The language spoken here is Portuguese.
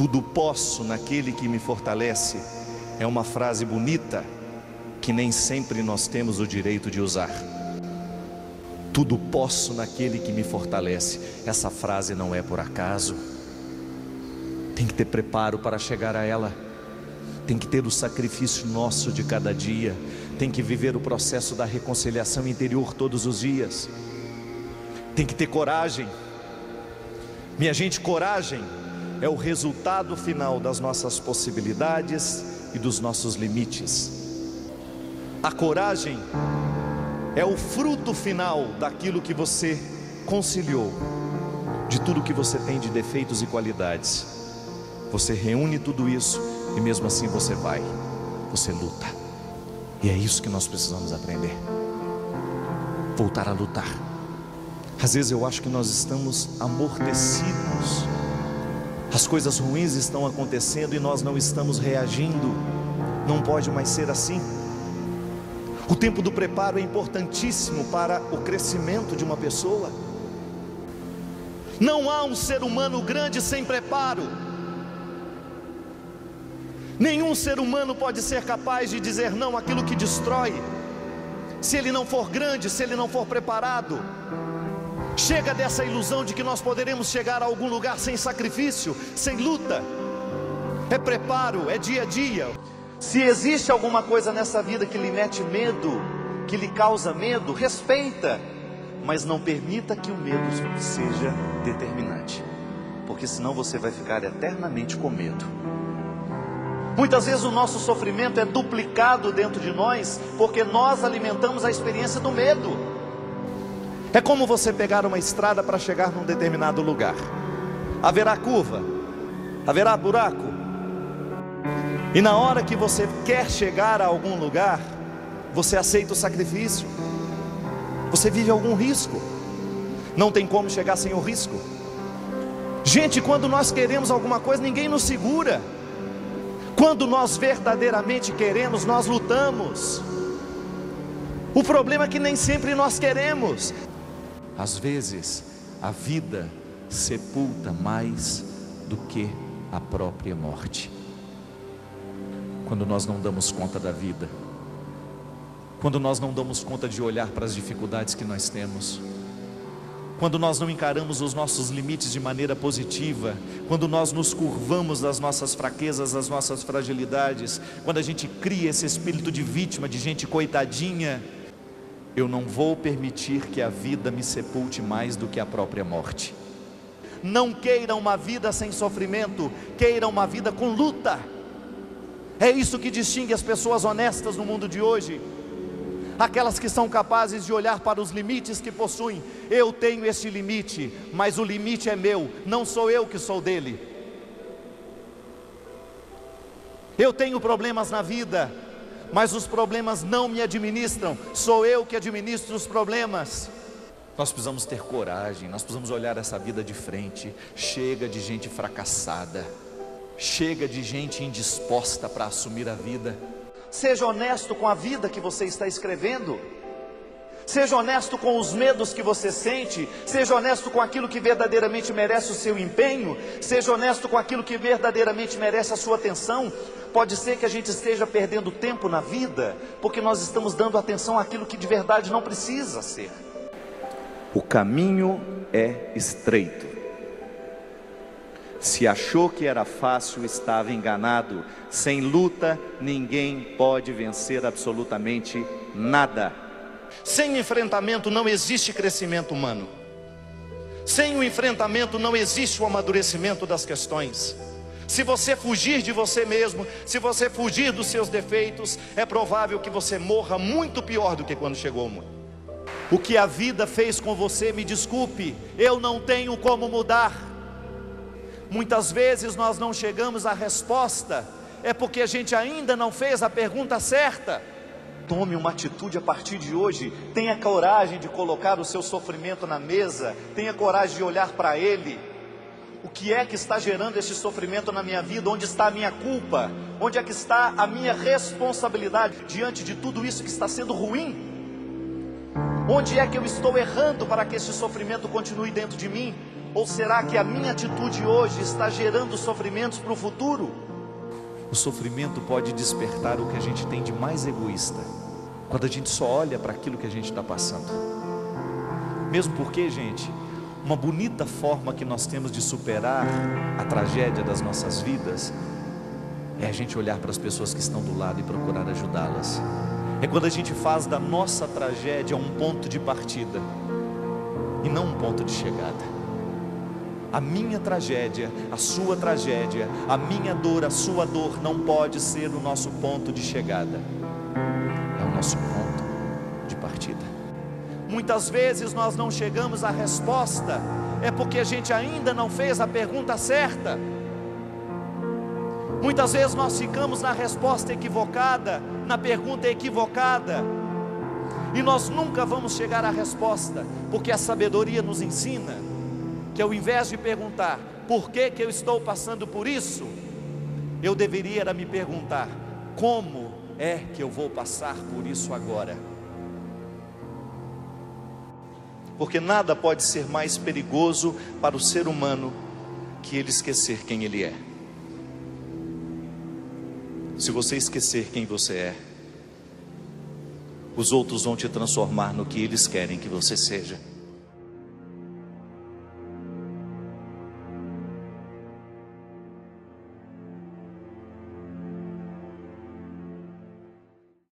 Tudo posso naquele que me fortalece é uma frase bonita que nem sempre nós temos o direito de usar. Tudo posso naquele que me fortalece. Essa frase não é por acaso. Tem que ter preparo para chegar a ela. Tem que ter o sacrifício nosso de cada dia. Tem que viver o processo da reconciliação interior todos os dias. Tem que ter coragem. Minha gente, coragem é o resultado final das nossas possibilidades e dos nossos limites. A coragem é o fruto final daquilo que você conciliou, de tudo que você tem de defeitos e qualidades. Você reúne tudo isso e mesmo assim você vai, você luta. E é isso que nós precisamos aprender. Voltar a lutar. Às vezes eu acho que nós estamos amortecidos. As coisas ruins estão acontecendo e nós não estamos reagindo. Não pode mais ser assim. O tempo do preparo é importantíssimo para o crescimento de uma pessoa. Não há um ser humano grande sem preparo. Nenhum ser humano pode ser capaz de dizer não àquilo que destrói, se ele não for grande, se ele não for preparado. Chega dessa ilusão de que nós poderemos chegar a algum lugar sem sacrifício, sem luta. É preparo, é dia a dia. Se existe alguma coisa nessa vida que lhe mete medo, que lhe causa medo, respeita, mas não permita que o medo seja determinante, porque senão você vai ficar eternamente com medo. Muitas vezes o nosso sofrimento é duplicado dentro de nós, porque nós alimentamos a experiência do medo. É como você pegar uma estrada para chegar num determinado lugar. Haverá curva, haverá buraco, e na hora que você quer chegar a algum lugar, você aceita o sacrifício. Você vive algum risco. Não tem como chegar sem o risco. Gente, quando nós queremos alguma coisa, ninguém nos segura. Quando nós verdadeiramente queremos, nós lutamos. O problema é que nem sempre nós queremos. Às vezes, a vida sepulta mais do que a própria morte. Quando nós não damos conta da vida, quando nós não damos conta de olhar para as dificuldades que nós temos, quando nós não encaramos os nossos limites de maneira positiva, quando nós nos curvamos das nossas fraquezas, das nossas fragilidades, quando a gente cria esse espírito de vítima, de gente coitadinha, eu não vou permitir que a vida me sepulte mais do que a própria morte. Não queiram uma vida sem sofrimento, queiram uma vida com luta. É isso que distingue as pessoas honestas no mundo de hoje. Aquelas que são capazes de olhar para os limites que possuem. Eu tenho este limite, mas o limite é meu, não sou eu que sou dele. Eu tenho problemas na vida, mas os problemas não me administram, sou eu que administro os problemas. Nós precisamos ter coragem, nós precisamos olhar essa vida de frente. Chega de gente fracassada. Chega de gente indisposta para assumir a vida. Seja honesto com a vida que você está escrevendo. Seja honesto com os medos que você sente, seja honesto com aquilo que verdadeiramente merece o seu empenho, seja honesto com aquilo que verdadeiramente merece a sua atenção. Pode ser que a gente esteja perdendo tempo na vida, porque nós estamos dando atenção àquilo que de verdade não precisa ser. O caminho é estreito. Se achou que era fácil, estava enganado. Sem luta, ninguém pode vencer absolutamente nada. Sem enfrentamento não existe crescimento humano. Sem o enfrentamento não existe o amadurecimento das questões. Se você fugir de você mesmo, se você fugir dos seus defeitos, é provável que você morra muito pior do que quando chegou ao mundo. O que a vida fez com você, me desculpe, eu não tenho como mudar. Muitas vezes nós não chegamos à resposta, é porque a gente ainda não fez a pergunta certa. Tome uma atitude a partir de hoje, tenha coragem de colocar o seu sofrimento na mesa, tenha coragem de olhar para ele. O que é que está gerando esse sofrimento na minha vida? Onde está a minha culpa? Onde é que está a minha responsabilidade diante de tudo isso que está sendo ruim? Onde é que eu estou errando para que esse sofrimento continue dentro de mim? Ou será que a minha atitude hoje está gerando sofrimentos para o futuro? O sofrimento pode despertar o que a gente tem de mais egoísta, quando a gente só olha para aquilo que a gente está passando. Mesmo porque, gente, uma bonita forma que nós temos de superar a tragédia das nossas vidas é a gente olhar para as pessoas que estão do lado e procurar ajudá-las. É quando a gente faz da nossa tragédia um ponto de partida e não um ponto de chegada. A minha tragédia, a sua tragédia, a minha dor, a sua dor não pode ser o nosso ponto de chegada, é o nosso ponto de partida. Muitas vezes nós não chegamos à resposta, é porque a gente ainda não fez a pergunta certa. Muitas vezes nós ficamos na resposta equivocada, na pergunta equivocada, e nós nunca vamos chegar à resposta, porque a sabedoria nos ensina que ao invés de perguntar por que, que eu estou passando por isso, eu deveria me perguntar como é que eu vou passar por isso agora. Porque nada pode ser mais perigoso para o ser humano que ele esquecer quem ele é. Se você esquecer quem você é, os outros vão te transformar no que eles querem que você seja.